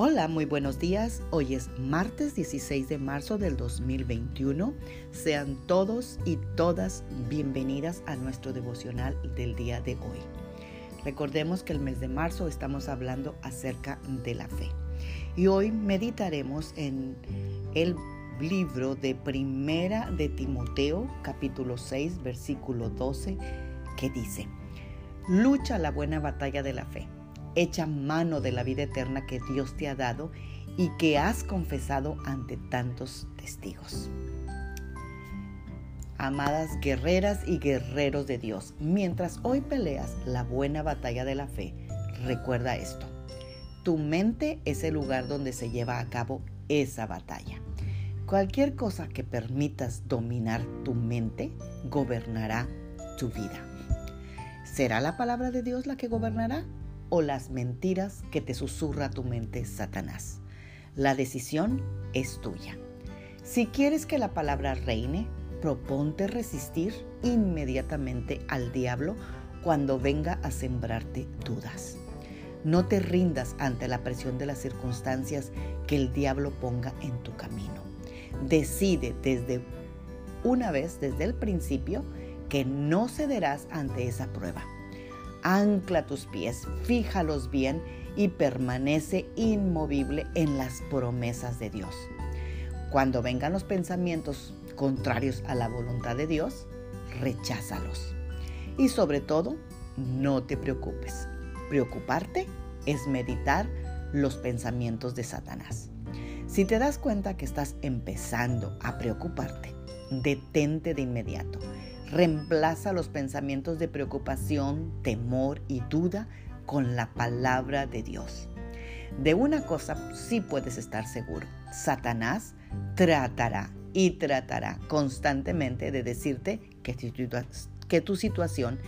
Hola, muy buenos días. Hoy es martes 16 de marzo del 2021. Sean todos y todas bienvenidas a nuestro devocional del día de hoy. Recordemos que el mes de marzo estamos hablando acerca de la fe. Y hoy meditaremos en el libro de Primera de Timoteo, capítulo 6, versículo 12, que dice, Lucha la buena batalla de la fe echa mano de la vida eterna que Dios te ha dado y que has confesado ante tantos testigos. Amadas guerreras y guerreros de Dios, mientras hoy peleas la buena batalla de la fe, recuerda esto. Tu mente es el lugar donde se lleva a cabo esa batalla. Cualquier cosa que permitas dominar tu mente gobernará tu vida. ¿Será la palabra de Dios la que gobernará? O las mentiras que te susurra tu mente Satanás. La decisión es tuya. Si quieres que la palabra reine, proponte resistir inmediatamente al diablo cuando venga a sembrarte dudas. No te rindas ante la presión de las circunstancias que el diablo ponga en tu camino. Decide desde una vez, desde el principio, que no cederás ante esa prueba Ancla tus pies, fíjalos bien y permanece inmovible en las promesas de Dios. Cuando vengan los pensamientos contrarios a la voluntad de Dios, recházalos. Y sobre todo, no te preocupes. Preocuparte es meditar los pensamientos de Satanás. Si te das cuenta que estás empezando a preocuparte, detente de inmediato Reemplaza los pensamientos de preocupación, temor y duda con la palabra de Dios. De una cosa sí puedes estar seguro. Satanás tratará y tratará constantemente de decirte que tu, que tu situación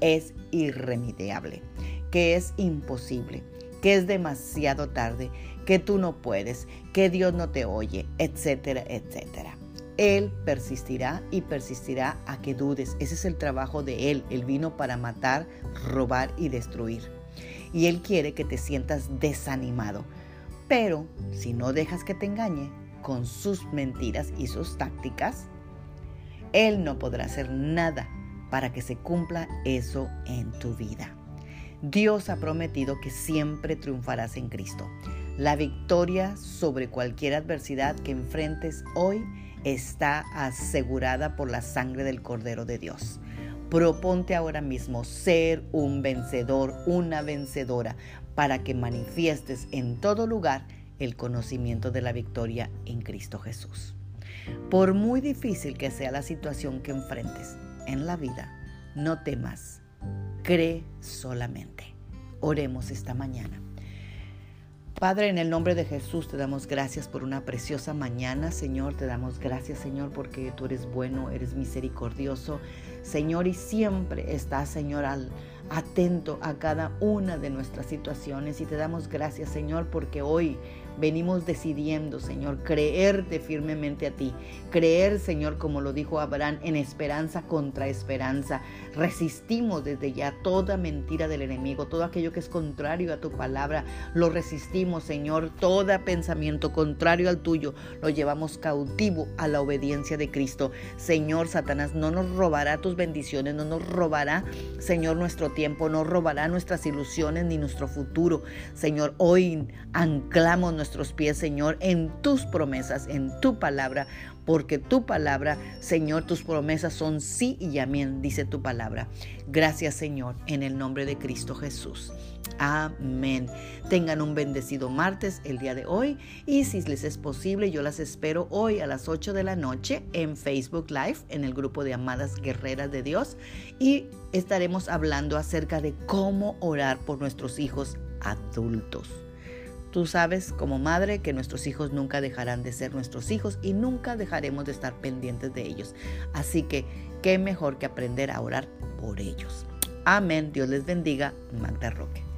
es irremediable, que es imposible, que es demasiado tarde, que tú no puedes, que Dios no te oye, etcétera, etcétera. Él persistirá y persistirá a que dudes. Ese es el trabajo de Él. Él vino para matar, robar y destruir. Y Él quiere que te sientas desanimado. Pero si no dejas que te engañe con sus mentiras y sus tácticas, Él no podrá hacer nada para que se cumpla eso en tu vida. Dios ha prometido que siempre triunfarás en Cristo. La victoria sobre cualquier adversidad que enfrentes hoy está asegurada por la sangre del Cordero de Dios. Proponte ahora mismo ser un vencedor, una vencedora, para que manifiestes en todo lugar el conocimiento de la victoria en Cristo Jesús. Por muy difícil que sea la situación que enfrentes en la vida, no temas, cree solamente. Oremos esta mañana. Padre, en el nombre de Jesús te damos gracias por una preciosa mañana, Señor. Te damos gracias, Señor, porque tú eres bueno, eres misericordioso, Señor, y siempre estás, Señor, al, atento a cada una de nuestras situaciones. Y te damos gracias, Señor, porque hoy venimos decidiendo, Señor, creerte firmemente a ti. Creer, Señor, como lo dijo Abraham, en esperanza contra esperanza. Resistimos desde ya toda mentira del enemigo, todo aquello que es contrario a tu palabra. Lo resistimos, Señor. Todo pensamiento contrario al tuyo lo llevamos cautivo a la obediencia de Cristo. Señor, Satanás no nos robará tus bendiciones, no nos robará, Señor, nuestro tiempo, no robará nuestras ilusiones ni nuestro futuro. Señor, hoy anclamos nuestros pies, Señor, en tus promesas, en tu palabra, porque tu palabra, Señor, tus promesas son sí y amén, dice tu palabra. Gracias, Señor, en el nombre de Cristo Jesús. Amén. Tengan un bendecido martes el día de hoy y si les es posible, yo las espero hoy a las 8 de la noche en Facebook Live, en el grupo de Amadas Guerreras de Dios y estaremos hablando acerca de cómo orar por nuestros hijos adultos. Tú sabes como madre que nuestros hijos nunca dejarán de ser nuestros hijos y nunca dejaremos de estar pendientes de ellos. Así que, qué mejor que aprender a orar por ellos. Amén. Dios les bendiga. Magda Roque.